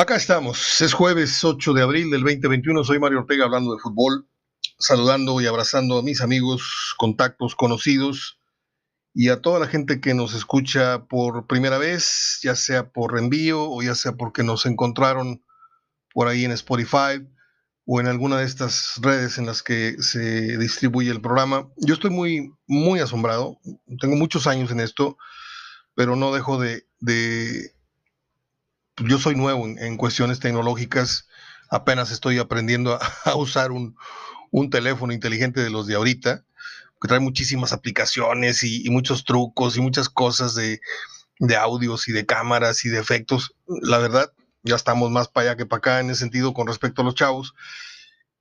Acá estamos, es jueves 8 de abril del 2021, soy Mario Ortega hablando de fútbol, saludando y abrazando a mis amigos, contactos, conocidos y a toda la gente que nos escucha por primera vez, ya sea por envío o ya sea porque nos encontraron por ahí en Spotify o en alguna de estas redes en las que se distribuye el programa. Yo estoy muy, muy asombrado, tengo muchos años en esto, pero no dejo de yo soy nuevo en, cuestiones tecnológicas, apenas estoy aprendiendo a, usar un, teléfono inteligente de los de ahorita, que trae muchísimas aplicaciones y, muchos trucos y muchas cosas de, audios y de cámaras y de efectos. La verdad, ya estamos más para allá que para acá en ese sentido con respecto a los chavos.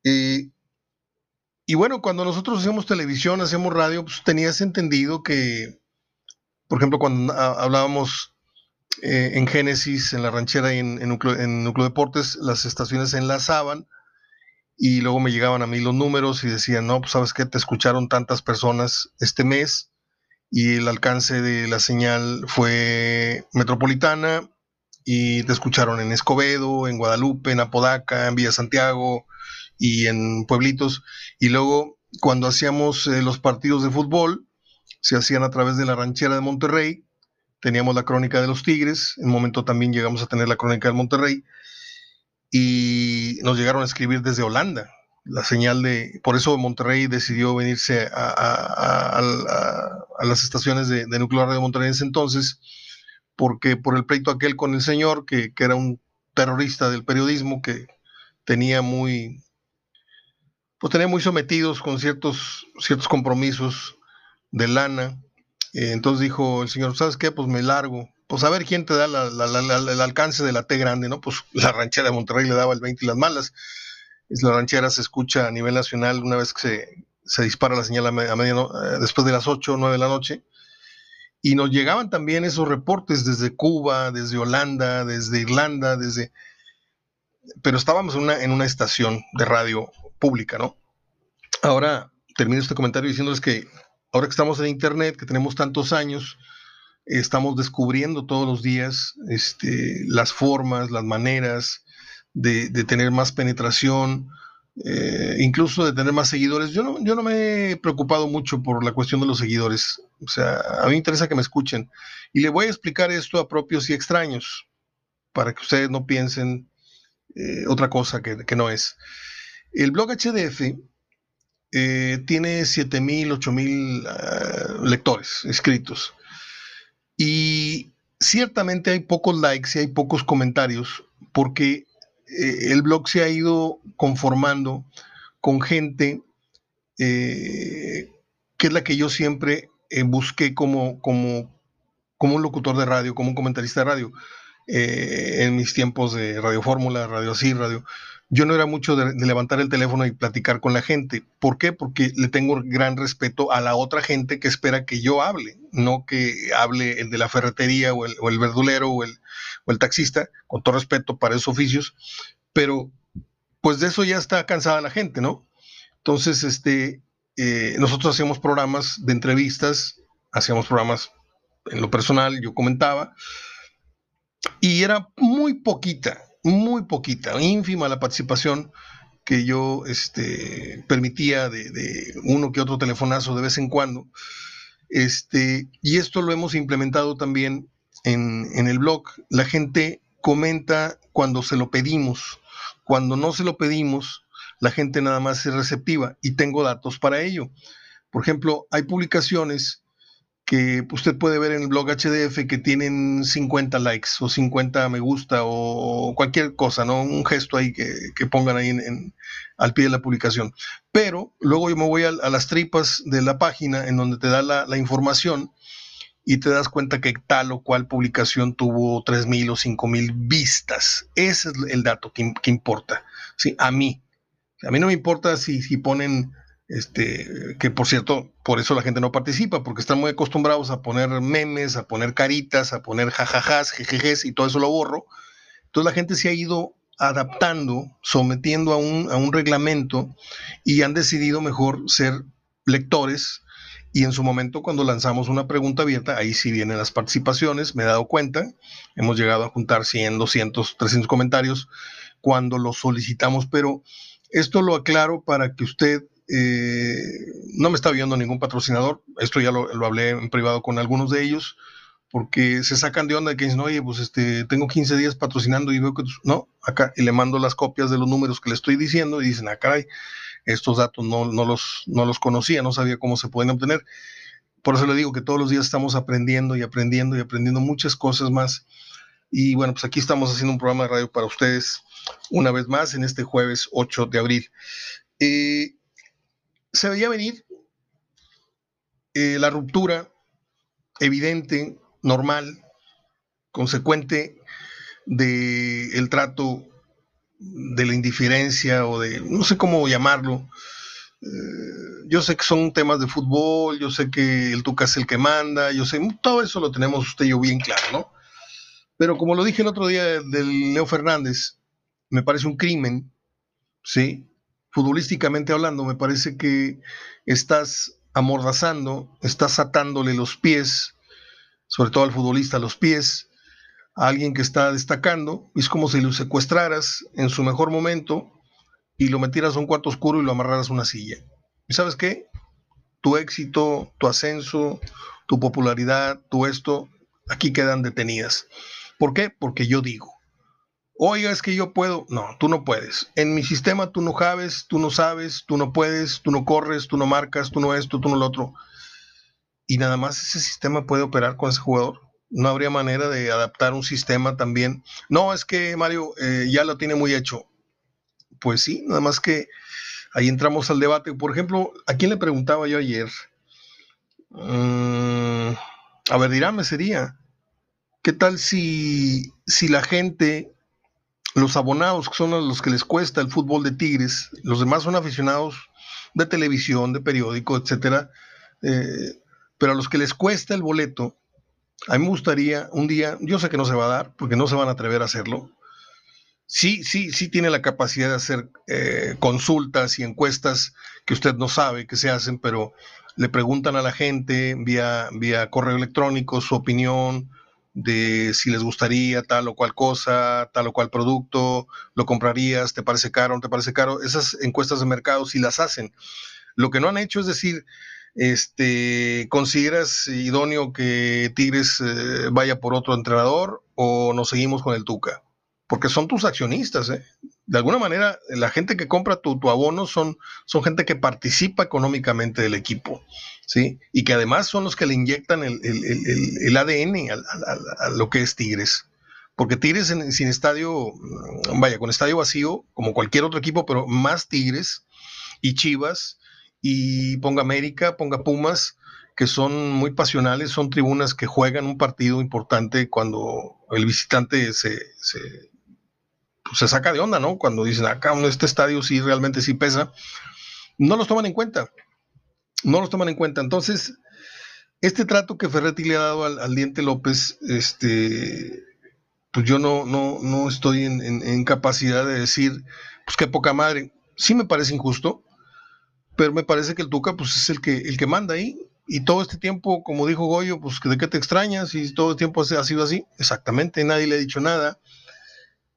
y bueno, cuando nosotros hacemos televisión, hacemos radio, pues tenías entendido que, por ejemplo, cuando hablábamos eh, en Génesis, en la ranchera y en, en, Núcleo, Deportes, las estaciones se enlazaban y luego me llegaban a mí los números y decían, no, pues sabes que te escucharon tantas personas este mes y el alcance de la señal fue metropolitana y te escucharon en Escobedo, en Guadalupe, en Apodaca, en Villa Santiago y en pueblitos. Y luego cuando hacíamos eh, los partidos de fútbol, se hacían a través de la ranchera de Monterrey teníamos la crónica de los Tigres, en un momento también llegamos a tener la crónica del Monterrey, y nos llegaron a escribir desde Holanda. La señal de, por eso Monterrey decidió venirse a, las estaciones de, nuclear de Monterrey en ese entonces, porque por el pleito aquel con el señor, que, que era un terrorista del periodismo, que tenía muy, pues tenía muy sometidos con ciertos, ciertos compromisos de lana, eh, entonces dijo el señor, ¿sabes qué? Pues me largo. Pues a ver quién te da el alcance de la T grande, ¿no? Pues la ranchera de Monterrey le daba el 20 y las malas. La ranchera se escucha a nivel nacional una vez que se, dispara la señal a, media, eh, después de las 8 o 9 de la noche. Y nos llegaban también esos reportes desde Cuba, desde Holanda, desde Irlanda, desde... Pero estábamos en una, en una estación de radio pública, ¿no? Ahora termino este comentario diciéndoles que ahora que estamos en Internet, que tenemos tantos años, estamos descubriendo todos los días este, las formas, las maneras de, tener más penetración, eh, incluso de tener más seguidores. Yo no, yo no me he preocupado mucho por la cuestión de los seguidores. O sea, a mí me interesa que me escuchen. Y le voy a explicar esto a propios y extraños, para que ustedes no piensen eh, otra cosa que, que no es. El blog HDF eh, tiene 7000, 8000 uh, lectores escritos. Y ciertamente hay pocos likes y hay pocos comentarios porque eh, el blog se ha ido conformando con gente eh, que es la que yo siempre busqué como, como, como un locutor de radio, como un comentarista de radio. en mis tiempos de Radio Fórmula, Radio Así, Radio, yo no era mucho de, levantar el teléfono y platicar con la gente. ¿Por qué? Porque le tengo gran respeto a la otra gente que espera que yo hable, no que hable el de la ferretería o el, verdulero o el, taxista, con todo respeto para esos oficios, pero pues de eso ya está cansada la gente, ¿no? Entonces, este, eh, nosotros hacíamos programas de entrevistas, hacíamos programas en lo personal, yo comentaba, y era muy poquita, muy poquita, ínfima la participación que yo este, permitía de, uno que otro telefonazo de vez en cuando. Este, y esto lo hemos implementado también en, en el blog. La gente comenta cuando se lo pedimos. Cuando no se lo pedimos, la gente nada más es receptiva y tengo datos para ello. Por ejemplo, hay publicaciones que usted puede ver en el blog HDF que tienen 50 likes o 50 me gusta o cualquier cosa, ¿no? Un gesto ahí que, pongan ahí en, al pie de la publicación. Pero luego yo me voy a, las tripas de la página en donde te da la, información y te das cuenta que tal o cual publicación tuvo 3.000 o 5.000 vistas. Ese es el dato que, importa, ¿sí? A mí. A mí no me importa si, si ponen este, que por cierto, por eso la gente no participa, porque están muy acostumbrados a poner memes, a poner caritas, a poner jajajas, jejejes y todo eso lo borro. Entonces la gente se ha ido adaptando, sometiendo a un, a un reglamento y han decidido mejor ser lectores Y en su momento, cuando lanzamos una pregunta abierta, ahí sí vienen las participaciones, me he dado cuenta, hemos llegado a juntar 100, 200, 300 comentarios cuando lo solicitamos, pero esto lo aclaro para que usted eh, no me está viendo ningún patrocinador, esto ya lo, lo, hablé en privado con algunos de ellos, porque se sacan de onda que dicen, oye, pues este, tengo 15 días patrocinando y veo que, no, acá, y le mando las copias de los números que le estoy diciendo y dicen, ah, caray, estos datos no, no, los, no los conocía, no sabía cómo se pueden obtener. Por eso le digo que todos los días estamos aprendiendo y aprendiendo y aprendiendo muchas cosas más. Y bueno, pues aquí estamos haciendo un programa de radio para ustedes una vez más en este jueves 8 de abril. Eh, se veía venir eh, la ruptura evidente, normal, consecuente del el trato de la indiferencia o de, no sé cómo llamarlo. Eh, yo sé que son temas de fútbol, yo sé que el Tuca es el que manda, yo sé, todo eso lo tenemos usted y yo bien claro, ¿no? Pero como lo dije el otro día del Leo Fernández, me parece un crimen, ¿sí? Futbolísticamente hablando, me parece que estás amordazando, estás atándole los pies, sobre todo al futbolista, los pies, alguien que está destacando, es como si lo secuestraras en su mejor momento y lo metieras a un cuarto oscuro y lo amarraras a una silla. ¿Y sabes qué? Tu éxito, tu ascenso, tu popularidad, tu esto, aquí quedan detenidas. ¿Por qué? Porque yo digo. Oiga, es que yo puedo. No, tú no puedes. En mi sistema tú no sabes, tú no sabes, tú no puedes, tú no corres, tú no marcas, tú no esto, tú no lo otro. Y nada más ese sistema puede operar con ese jugador no habría manera de adaptar un sistema también. No, es que Mario eh, ya lo tiene muy hecho. Pues sí, nada más que ahí entramos al debate. Por ejemplo, ¿a quién le preguntaba yo ayer? Mm, a ver, dirame sería, ¿qué tal si, si la gente, los abonados que son los que les cuesta el fútbol de Tigres, los demás son aficionados de televisión, de periódico, etcétera, eh, pero a los que les cuesta el boleto, a mí me gustaría un día, yo sé que no se va a dar, porque no se van a atrever a hacerlo. Sí, sí, sí tiene la capacidad de hacer eh, consultas y encuestas que usted no sabe que se hacen, pero le preguntan a la gente vía, vía correo electrónico su opinión de si les gustaría tal o cual cosa, tal o cual producto, lo comprarías, te parece caro, no te parece caro. Esas encuestas de mercado sí las hacen. Lo que no han hecho es decir, este, ¿Consideras idóneo que Tigres eh, vaya por otro entrenador o nos seguimos con el Tuca? Porque son tus accionistas, ¿eh? De alguna manera, la gente que compra tu, abono son, son gente que participa económicamente del equipo, ¿sí? Y que además son los que le inyectan el, el, ADN a, lo que es Tigres. Porque Tigres sin estadio, vaya, con estadio vacío, como cualquier otro equipo, pero más Tigres y Chivas, y ponga América, ponga Pumas, que son muy pasionales, son tribunas que juegan un partido importante cuando el visitante se, se, pues, saca de onda, ¿no? Cuando dicen, acá este estadio sí realmente sí pesa, no los toman en cuenta, no los toman en cuenta. Entonces, este trato que Ferretti le ha dado al, Diente López, este, pues yo no, no, no estoy en, en capacidad de decir, pues qué poca madre. Sí me parece injusto, pero me parece que el Tuca pues es el que, el que manda ahí. Y todo este tiempo, como dijo Goyo, pues ¿de qué te extrañas? Y todo el tiempo ha sido así. Exactamente, nadie le ha dicho nada.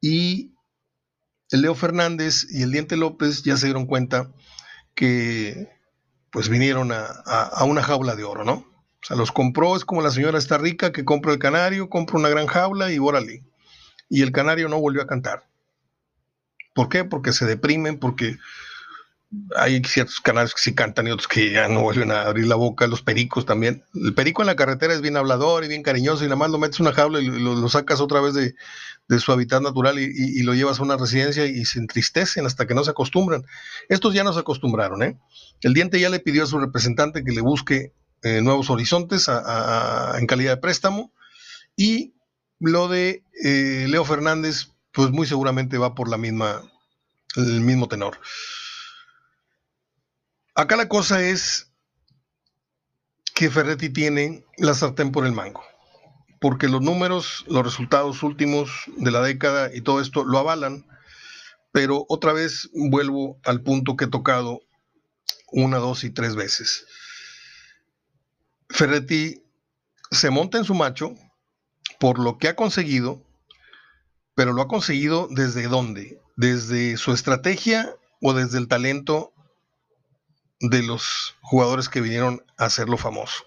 Y el Leo Fernández y el Diente López ya se dieron cuenta que pues vinieron a, una jaula de oro, ¿no? O sea, los compró, es como la señora está rica que compra el canario, compra una gran jaula y órale. Y el canario no volvió a cantar. ¿Por qué? Porque se deprimen, porque hay ciertos canales que sí cantan y otros que ya no vuelven a abrir la boca, los pericos también. El perico en la carretera es bien hablador y bien cariñoso y nada más lo metes una jaula y lo, sacas otra vez de, su hábitat natural y, lo llevas a una residencia y se entristecen hasta que no se acostumbran. Estos ya no se acostumbraron, ¿eh? El diente ya le pidió a su representante que le busque eh, nuevos horizontes en calidad de préstamo y lo de eh, Leo Fernández, pues muy seguramente va por la misma, el mismo tenor. Acá la cosa es que Ferretti tiene la sartén por el mango, porque los números, los resultados últimos de la década y todo esto lo avalan, pero otra vez vuelvo al punto que he tocado una, dos y tres veces. Ferretti se monta en su macho por lo que ha conseguido, pero lo ha conseguido desde dónde? Desde su estrategia o desde el talento de los jugadores que vinieron a hacerlo famoso.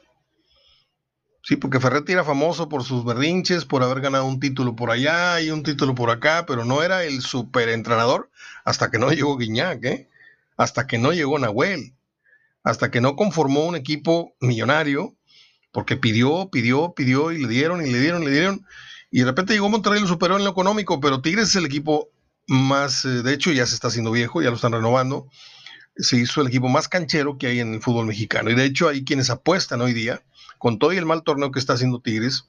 Sí, porque Ferretti era famoso por sus berrinches, por haber ganado un título por allá y un título por acá, pero no era el superentrenador hasta que no llegó Guiñac, ¿eh? hasta que no llegó Nahuel, hasta que no conformó un equipo millonario, porque pidió, pidió, pidió y le dieron y le dieron y le dieron. Y de repente llegó Monterrey y lo superó en lo económico, pero Tigres es el equipo más, eh, de hecho ya se está haciendo viejo, ya lo están renovando. Se hizo el equipo más canchero que hay en el fútbol mexicano. Y de hecho hay quienes apuestan hoy día con todo y el mal torneo que está haciendo Tigres,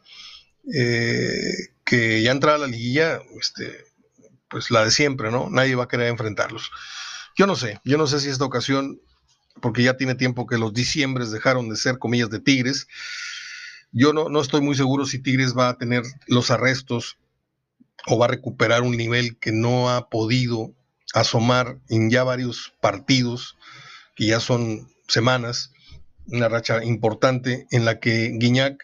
eh, que ya entra a la liguilla, este, pues la de siempre, ¿no? Nadie va a querer enfrentarlos. Yo no sé, yo no sé si esta ocasión, porque ya tiene tiempo que los diciembres dejaron de ser comillas de Tigres, yo no, no estoy muy seguro si Tigres va a tener los arrestos o va a recuperar un nivel que no ha podido asomar en ya varios partidos, que ya son semanas, una racha importante en la que Guiñac,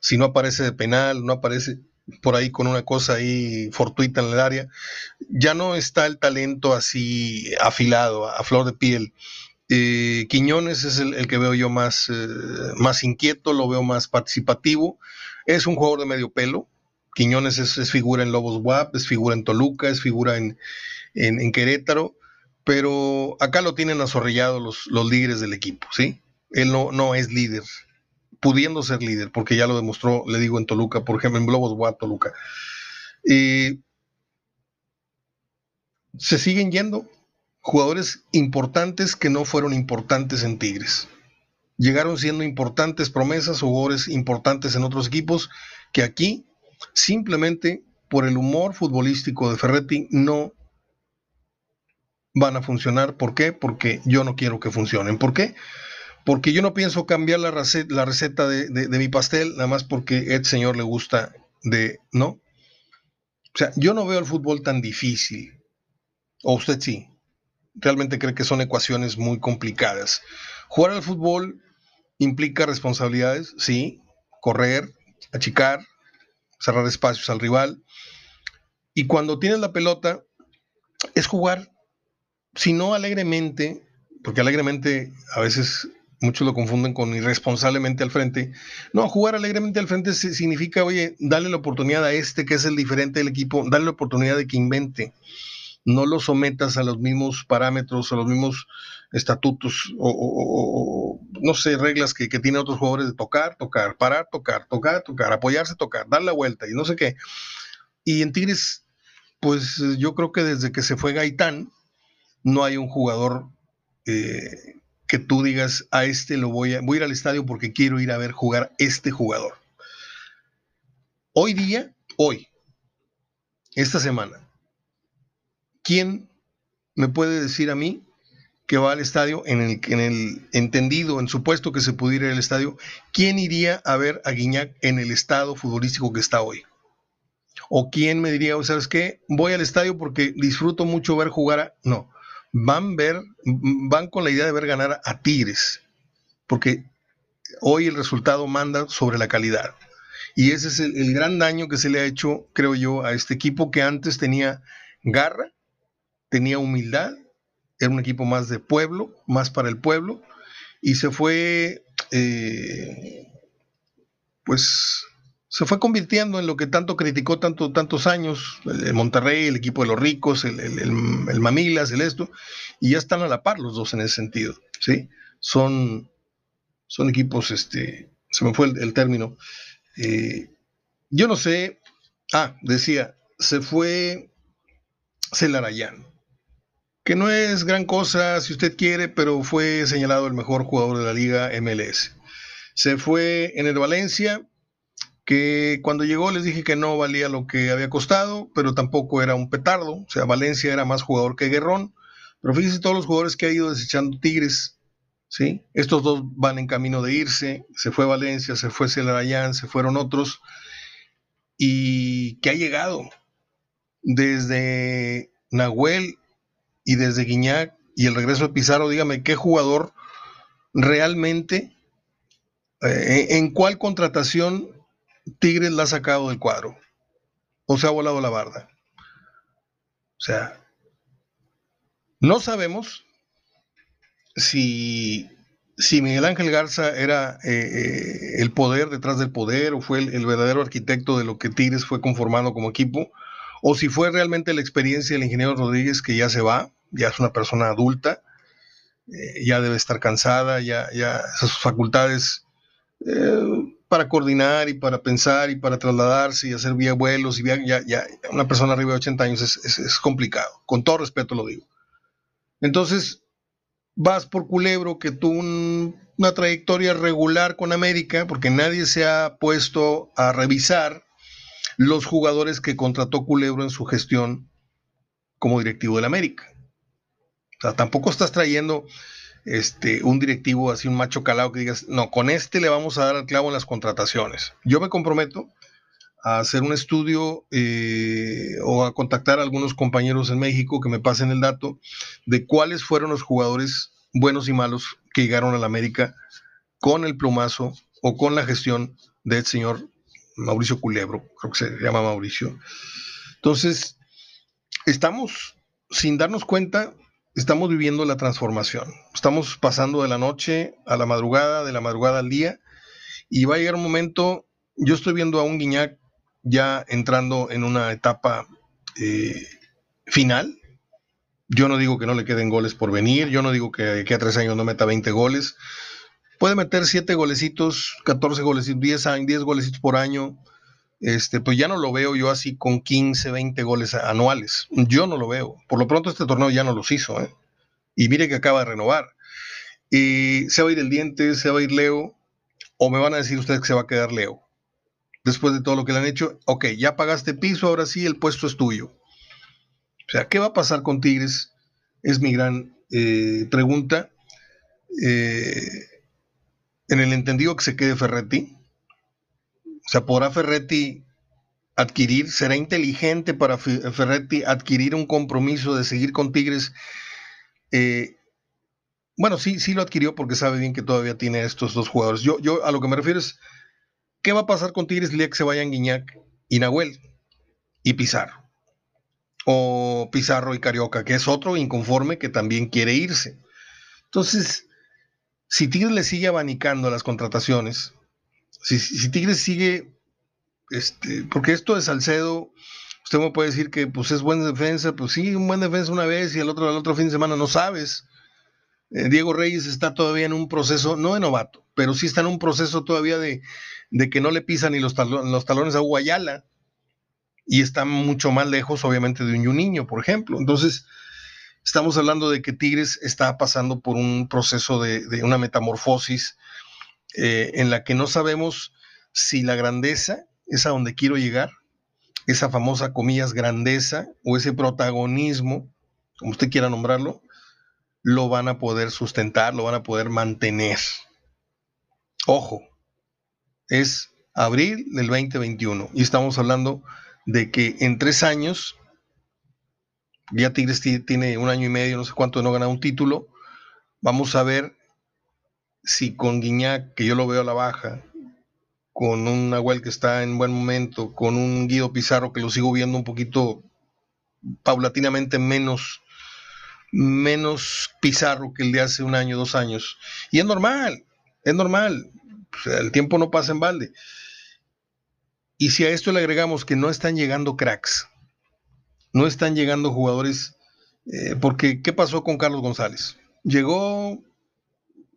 si no aparece de penal, no aparece por ahí con una cosa ahí fortuita en el área, ya no está el talento así afilado, a, flor de piel. Eh, Quiñones es el, que veo yo más, eh, más inquieto, lo veo más participativo. Es un jugador de medio pelo. Quiñones es, figura en Lobos WAP, es figura en Toluca, es figura en, en, Querétaro, pero acá lo tienen azorrillado los, los líderes del equipo, ¿sí? él no, no es líder, pudiendo ser líder, porque ya lo demostró, le digo, en Toluca, por ejemplo, en Globos Guat, Toluca. se siguen yendo jugadores importantes que no fueron importantes en Tigres. Llegaron siendo importantes promesas, jugadores importantes en otros equipos, que aquí, simplemente por el humor futbolístico de Ferretti, no van a funcionar. ¿Por qué? Porque yo no quiero que funcionen. ¿Por qué? porque yo no pienso cambiar la receta, de, mi pastel, nada más porque a este señor le gusta de, ¿no? O sea, yo no veo el fútbol tan difícil. O usted sí. Realmente cree que son ecuaciones muy complicadas. Jugar al fútbol implica responsabilidades, sí. Correr, achicar, cerrar espacios al rival. Y cuando tienes la pelota, es jugar, si no alegremente, porque alegremente a veces muchos lo confunden con irresponsablemente al frente. No, jugar alegremente al frente significa, oye, dale la oportunidad a este que es el diferente del equipo, dale la oportunidad de que invente. No lo sometas a los mismos parámetros, a los mismos estatutos o, no sé, reglas que, que tienen otros jugadores de tocar, tocar, parar, tocar, tocar, tocar, apoyarse, tocar, dar la vuelta y no sé qué. Y en Tigres, pues yo creo que desde que se fue Gaitán, no hay un jugador eh, que tú digas, a este lo voy a, voy ir al estadio porque quiero ir a ver jugar este jugador. Hoy día, hoy, esta semana, ¿quién me puede decir a mí que va al estadio en el, en el entendido, en supuesto que se pudiera ir al estadio, quién iría a ver a Guiñac en el estado futbolístico que está hoy? ¿O quién me diría, sabes qué? Voy al estadio porque disfruto mucho ver jugar a... No, van, ver, van con la idea de ver ganar a Tigres, porque hoy el resultado manda sobre la calidad. Y ese es el, gran daño que se le ha hecho, creo yo, a este equipo que antes tenía garra, tenía humildad, era un equipo más de pueblo, más para el pueblo, y se fue, eh, pues, se fue convirtiendo en lo que tanto criticó tanto, tantos años, el, Monterrey, el equipo de los ricos, el, el, Mamilas, el esto, y ya están a la par los dos en ese sentido, ¿sí? Son, son equipos, este, se me fue el, término, eh, yo no sé, ah, decía, se fue Celarayán, que no es gran cosa si usted quiere, pero fue señalado el mejor jugador de la liga MLS. Se fue en el Valencia, que cuando llegó les dije que no valía lo que había costado, pero tampoco era un petardo, o sea, Valencia era más jugador que Guerrón, pero fíjense todos los jugadores que ha ido desechando Tigres, ¿sí? Estos dos van en camino de irse, se fue Valencia, se fue Celarayán, se fueron otros, y que ha llegado desde Nahuel y desde Guiñac y el regreso de Pizarro, dígame, ¿qué jugador realmente Eh, ¿En cuál contratación Tigres la ha sacado del cuadro? ¿O se ha volado la barda? O sea, no sabemos si, si Miguel Ángel Garza era eh, eh, el poder detrás del poder o fue el, verdadero arquitecto de lo que Tigres fue conformando como equipo, o si fue realmente la experiencia del ingeniero Rodríguez que ya se va, ya es una persona adulta, eh, ya debe estar cansada, ya, ya sus facultades para coordinar y para pensar y para trasladarse y hacer vía vuelos y ya, ya, una persona arriba de 80 años es, es complicado, con todo respeto lo digo. Entonces, vas por Culebro, que tuvo una trayectoria regular con América, porque nadie se ha puesto a revisar los jugadores que contrató Culebro en su gestión como directivo del América. O sea, tampoco estás trayendo este, un directivo así, un macho calado que digas, no, con este le vamos a dar al clavo en las contrataciones. Yo me comprometo a hacer un estudio eh, o a contactar a algunos compañeros en México que me pasen el dato de cuáles fueron los jugadores buenos y malos que llegaron a la América con el plumazo o con la gestión del señor Mauricio Culebro, creo que se llama Mauricio. Entonces, estamos, sin darnos cuenta, estamos viviendo la transformación. Estamos pasando de la noche a la madrugada, de la madrugada al día, y va a llegar un momento, yo estoy viendo a un Guiñac ya entrando en una etapa eh, final. Yo no digo que no le queden goles por venir, yo no digo que, que a tres años no meta 20 goles. Puede meter 7 golecitos, 14 golecitos, 10, 10 golecitos por año. Este, pues ya no lo veo yo así con 15, 20 goles anuales. Yo no lo veo. Por lo pronto este torneo ya no los hizo. ¿eh? Y mire que acaba de renovar. Y se va a ir el diente, se va a ir Leo, o me van a decir ustedes que se va a quedar Leo después de todo lo que le han hecho, ok, ya pagaste piso, ahora sí el puesto es tuyo. O sea, ¿qué va a pasar con Tigres? Es mi gran eh, pregunta. Eh, en el entendido que se quede Ferretti. O sea, ¿podrá Ferretti adquirir, será inteligente para Ferretti adquirir un compromiso de seguir con Tigres? Eh, bueno, sí, sí lo adquirió porque sabe bien que todavía tiene estos dos jugadores. Yo, yo a lo que me refiero es ¿Qué va a pasar con Tigres el día que se vayan Guiñac y Nahuel y Pizarro? O Pizarro y Carioca, que es otro inconforme que también quiere irse. Entonces, si Tigres le sigue abanicando las contrataciones, si, Tigres sigue, este, porque esto de Salcedo, usted me puede decir que pues es buena defensa, pues sí, un buen defensa una vez y el otro, el otro fin de semana no sabes. Eh, Diego Reyes está todavía en un proceso, no de novato, pero sí está en un proceso todavía de, de que no le pisan ni los, los talones a Guayala y está mucho más lejos, obviamente, de un niño, por ejemplo. Entonces, estamos hablando de que Tigres está pasando por un proceso de, una metamorfosis eh, en la que no sabemos si la grandeza es a donde quiero llegar, esa famosa, comillas, grandeza o ese protagonismo, como usted quiera nombrarlo, lo van a poder sustentar, lo van a poder mantener. Ojo, es abril del 2021 y estamos hablando de que en tres años, ya Tigres tiene un año y medio, no sé cuánto, no gana un título, vamos a ver si con Guiñac, que yo lo veo a la baja, con un Nahuel que está en buen momento, con un Guido Pizarro que lo sigo viendo un poquito paulatinamente menos menos Pizarro que el de hace un año, dos años. Y es normal, es normal el tiempo no pasa en balde. Y si a esto le agregamos que no están llegando cracks, no están llegando jugadores, eh, porque ¿qué pasó con Carlos González? Llegó,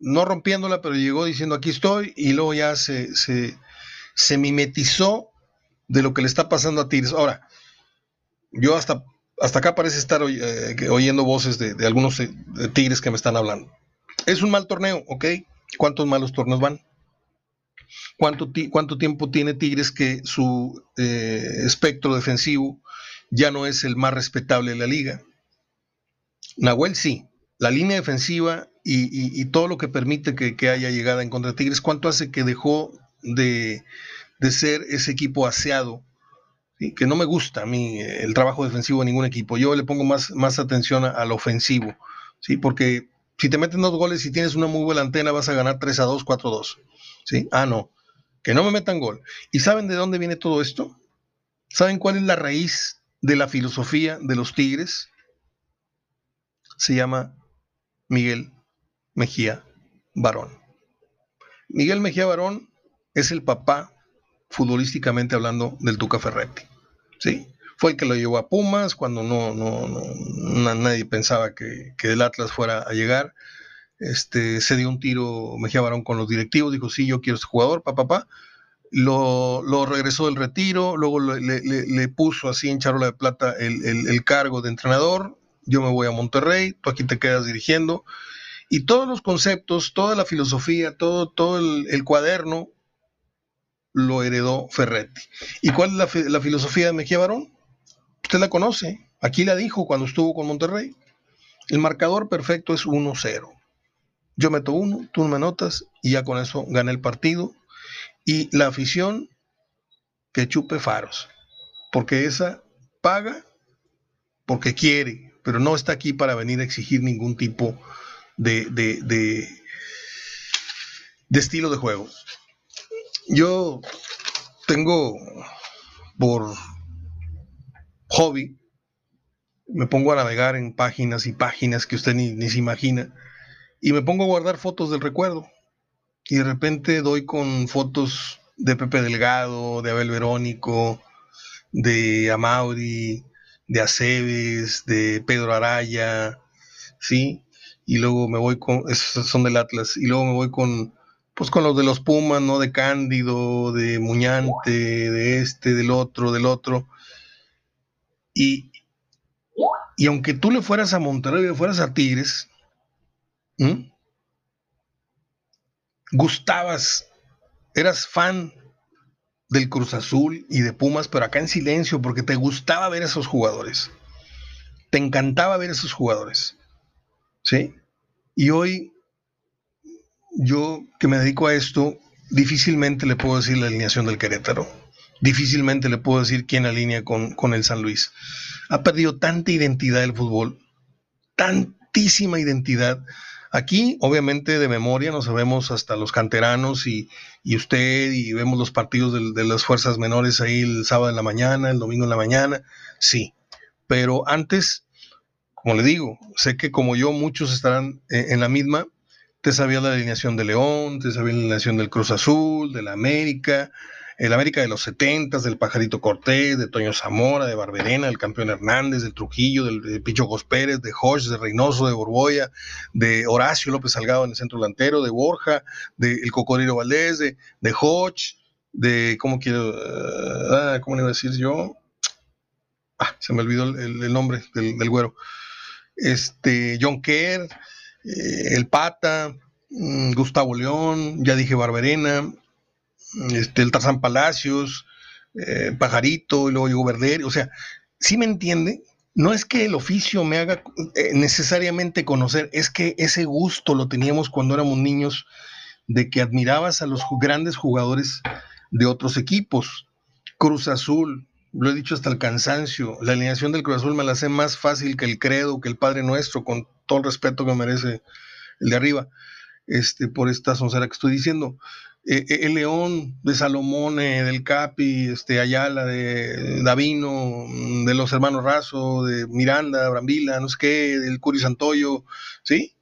no rompiéndola, pero llegó diciendo aquí estoy y luego ya se, se, mimetizó de lo que le está pasando a Tigres. Ahora, yo hasta, hasta acá parece estar eh, oyendo voces de, algunos eh, Tigres que me están hablando. Es un mal torneo, ¿ok? ¿Cuántos malos torneos van? ¿Cuánto, cuánto tiempo tiene Tigres que su eh, espectro defensivo ya no es el más respetable de la liga? Nahuel sí, la línea defensiva y, todo lo que permite que, haya llegada en contra de Tigres, ¿cuánto hace que dejó de, ser ese equipo aseado? Que no me gusta a mí el trabajo defensivo de ningún equipo. Yo le pongo más, más atención al ofensivo, ¿sí? porque Si te meten dos goles y tienes una muy buena antena, vas a ganar 3 a 2, 4 a 2. ¿Sí? Ah, no. Que no me metan gol. ¿Y saben de dónde viene todo esto? ¿Saben cuál es la raíz de la filosofía de los Tigres? Se llama Miguel Mejía Barón. Miguel Mejía Barón es el papá, futbolísticamente hablando, del Tuca Ferretti. ¿sí? Fue el que lo llevó a Pumas cuando no, no, nadie pensaba que, el Atlas fuera a llegar. Este, se dio un tiro Mejía Barón con los directivos, dijo, sí, yo quiero este jugador, papá, papá. Lo, regresó del retiro, luego le, puso así en charola de plata el, cargo de entrenador, yo me voy a Monterrey, tú aquí te quedas dirigiendo, y todos los conceptos, toda la filosofía, todo, todo el, cuaderno lo heredó Ferretti. ¿Y cuál es la, filosofía de Mejía Barón? Usted la conoce, aquí la dijo cuando estuvo con Monterrey. El marcador perfecto es 1-0. Yo meto uno, tú me notas y ya con eso gané el partido. Y la afición que chupe faros, porque esa paga porque quiere, pero no está aquí para venir a exigir ningún tipo de, de, de, estilo de juego. Yo tengo por hobby, me pongo a navegar en páginas y páginas que usted ni, ni se imagina, y me pongo a guardar fotos del recuerdo. Y de repente doy con fotos de Pepe Delgado, de Abel Verónico, de Amauri, de Aceves, de Pedro Araya, ¿sí? Y luego me voy con, esos son del Atlas, y luego me voy con, pues con los de los Pumas, ¿no? De Cándido, de Muñante, de este, del otro, del otro. Y, y aunque tú le fueras a Monterrey, le fueras a Tigres, gustabas, eras fan del Cruz Azul y de Pumas, pero acá en silencio, porque te gustaba ver a esos jugadores. Te encantaba ver a esos jugadores. ¿Sí? Y hoy, yo que me dedico a esto, difícilmente le puedo decir la alineación del Querétaro. Difícilmente le puedo decir quién alinea con, con el San Luis. Ha perdido tanta identidad el fútbol, tantísima identidad Aquí, obviamente, de memoria nos sabemos hasta los canteranos y, usted, y vemos los partidos de, las fuerzas menores ahí el sábado en la mañana, el domingo en la mañana, sí. Pero antes, como le digo, sé que como yo, muchos estarán eh, en la misma. Te sabía la alineación de León, te sabía la alineación del Cruz Azul, de la América, el América de los 70, del Pajarito Cortés, de Toño Zamora, de Barberena, del campeón Hernández, del Trujillo, del de Picho Pérez, de Hodge, de Reynoso, de Borboya, de Horacio López Salgado en el centro delantero, de Borja, de El Cocodrilo Valdés, de, de Hodge, de, ¿cómo quiero? Ah, ¿Cómo le iba a decir yo? Ah, se me olvidó el, nombre del, güero. Este, John Kerr, eh, El Pata, mm, Gustavo León, ya dije Barberena, este, el Tarzán Palacios, eh, Pajarito, y luego llegó Verder, o sea, si me entiende? No es que el oficio me haga eh, necesariamente conocer, es que ese gusto lo teníamos cuando éramos niños de que admirabas a los grandes jugadores de otros equipos. Cruz Azul, lo he dicho hasta el cansancio, la alineación del Cruz Azul me la hace más fácil que el credo, que el Padre Nuestro, con todo el respeto que merece el de arriba, este, por esta soncera que estoy diciendo. Eh, eh, el León de Salomón, del Capi, este, Ayala, de Davino, mm, de los hermanos Razo, de Miranda, Brambila, no sé qué, del Curi Santoyo, ¿sí?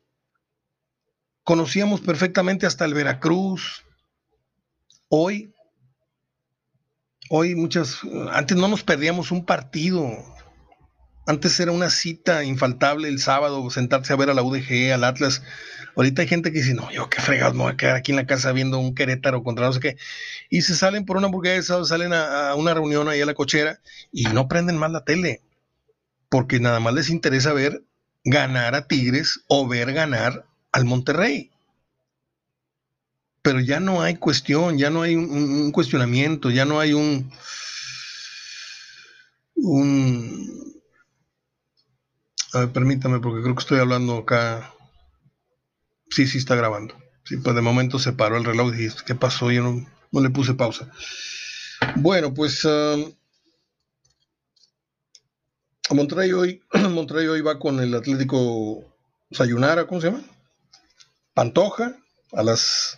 Conocíamos perfectamente hasta el Veracruz. Hoy, hoy muchas, antes no nos perdíamos un partido, antes era una cita infaltable el sábado, sentarse a ver a la UDG, al Atlas. Ahorita hay gente que dice, no, yo qué fregados, me voy a quedar aquí en la casa viendo un Querétaro contra no sé qué. Y se salen por una hamburguesa salen a, una reunión ahí a la cochera y no prenden más la tele. Porque nada más les interesa ver ganar a Tigres o ver ganar al Monterrey. Pero ya no hay cuestión, ya no hay un cuestionamiento, ya no hay un, un a ver, permítame, porque creo que estoy hablando acá. Sí, sí está grabando. Sí, pues de momento se paró el reloj y dije, ¿qué pasó? Yo no, le puse pausa. Bueno, pues um, Monterrey hoy, Monterrey hoy va con el Atlético Sayunara, ¿cómo se llama? Pantoja a las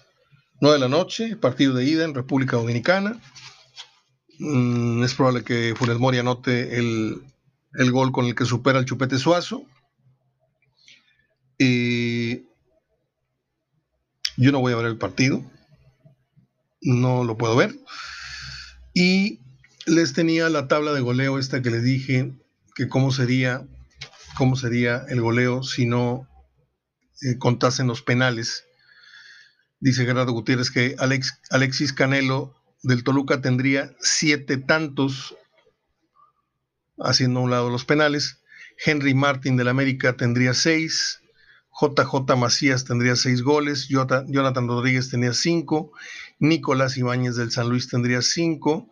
9 de la noche, partido de ida en República Dominicana. Mm, es probable que Funes Mori anote el, el, gol con el que supera el Chupete Suazo. Y yo no voy a ver el partido, no lo puedo ver. Y les tenía la tabla de goleo esta que les dije que cómo sería, cómo sería el goleo si no eh, contasen los penales. Dice Gerardo Gutiérrez que Alex, Alexis Canelo del Toluca tendría siete tantos haciendo a un lado los penales. Henry Martin del América tendría seis. JJ Macías tendría seis goles. Jonathan Rodríguez tenía cinco. Nicolás Ibáñez del San Luis tendría cinco.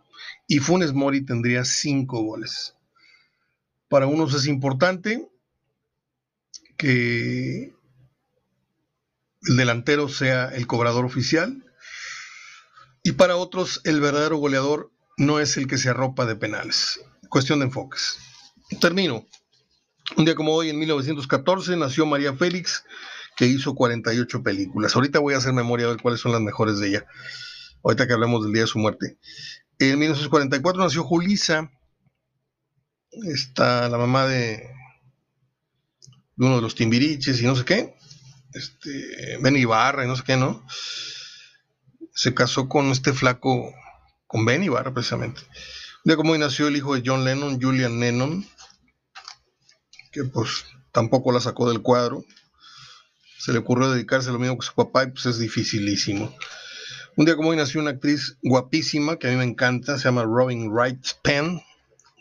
Y Funes Mori tendría cinco goles. Para unos es importante que el delantero sea el cobrador oficial y para otros el verdadero goleador no es el que se arropa de penales. Cuestión de enfoques. Termino. Un día como hoy, en 1914, nació María Félix, que hizo 48 películas. Ahorita voy a hacer memoria de cuáles son las mejores de ella. Ahorita que hablemos del día de su muerte. En 1944 nació Julisa, está la mamá de, uno de los Timbiriches y no sé qué, este, Ben Ibarra y no sé qué, ¿no? Se casó con este flaco, con Ben Ibarra precisamente. De cómo nació el hijo de John Lennon, Julian Lennon, que pues tampoco la sacó del cuadro. Se le ocurrió dedicarse a lo mismo que su papá y pues es dificilísimo. Un día como hoy nació una actriz guapísima que a mí me encanta, se llama Robin Wright Penn,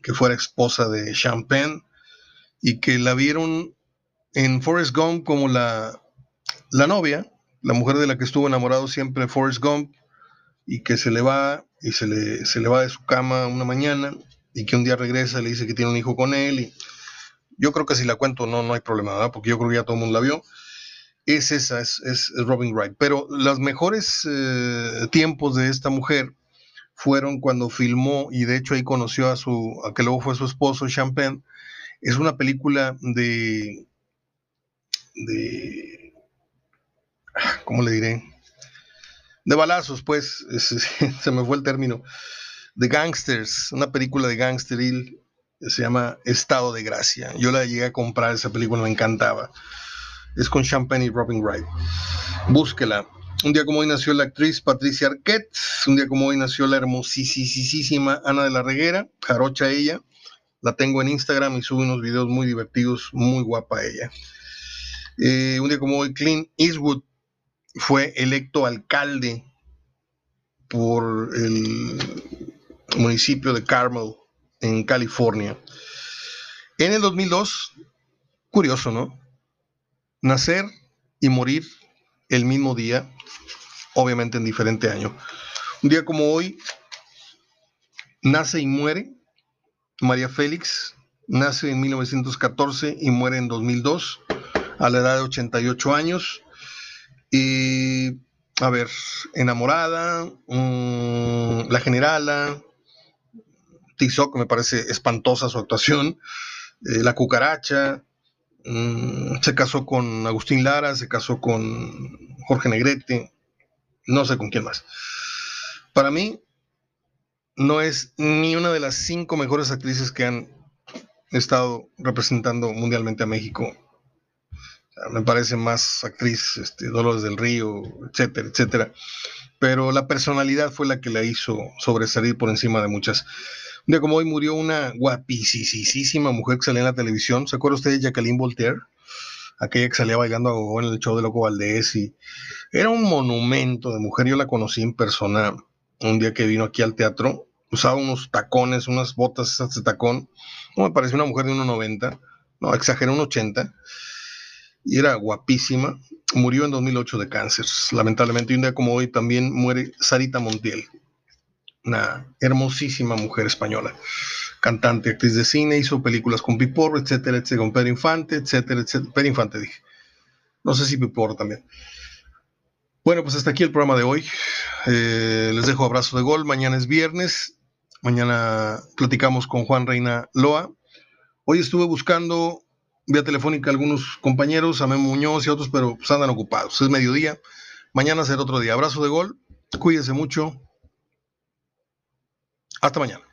que fuera esposa de Champagne y que la vieron en Forrest Gump como la, la novia, la mujer de la que estuvo enamorado siempre Forrest Gump y que se le va y se le, se le va de su cama una mañana y que un día regresa y le dice que tiene un hijo con él y yo creo que si la cuento no, no hay problema, ¿verdad? porque yo creo que ya todo el mundo la vio. Es esa, es, es, Robin Wright. Pero los mejores eh, tiempos de esta mujer fueron cuando filmó, y de hecho ahí conoció a su, a que luego fue su esposo, Champagne, es una película de, de, ¿cómo le diré? De balazos, pues, se me fue el término, de gangsters, una película de gangsteril, se llama Estado de Gracia. Yo la llegué a comprar, esa película me encantaba. Es con Champagne y Robin Wright. Búsquela. Un día como hoy nació la actriz Patricia Arquette. Un día como hoy nació la hermosísima Ana de la Reguera, jarocha ella. La tengo en Instagram y sube unos videos muy divertidos, muy guapa ella. Eh, un día como hoy, Clint Eastwood fue electo alcalde por el municipio de Carmel, en California. En el 2002, curioso, ¿no? Nacer y morir el mismo día, obviamente en diferente año. Un día como hoy, nace y muere María Félix, nace en 1914 y muere en 2002 a la edad de 88 años. Y, a ver, enamorada, mm, la generala, Tizoc, me parece espantosa su actuación, eh, la cucaracha, Mm, se casó con Agustín Lara, se casó con Jorge Negrete, no sé con quién más. Para mí, no es ni una de las cinco mejores actrices que han estado representando mundialmente a México. Me parece más actriz este, Dolores del Río, etcétera, etcétera. Pero la personalidad fue la que la hizo sobresalir por encima de muchas. Un día como hoy murió una guapísima mujer que salía en la televisión. ¿Se acuerda usted de Jacqueline Voltaire? Aquella que salía bailando a gogo en el show de Loco Valdés. Y era un monumento de mujer. Yo la conocí en persona un día que vino aquí al teatro. Usaba unos tacones, unas botas de tacón. No me pareció una mujer de 1,90. No, exageré, un 80. Y era guapísima. Murió en 2008 de cáncer, lamentablemente. Y un día como hoy también muere Sarita Montiel una hermosísima mujer española, cantante, actriz de cine, hizo películas con Piporro, etcétera, etcétera, con Pedro Infante, etcétera, etcétera. Pedro Infante dije. No sé si Piporro también. Bueno, pues hasta aquí el programa de hoy. Eh, les dejo abrazo de gol. Mañana es viernes. Mañana platicamos con Juan Reina Loa. Hoy estuve buscando vía telefónica a algunos compañeros, a Memo Muñoz y otros, pero pues andan ocupados. Es mediodía. Mañana será otro día. Abrazo de gol. Cuídense mucho. Hasta mañana.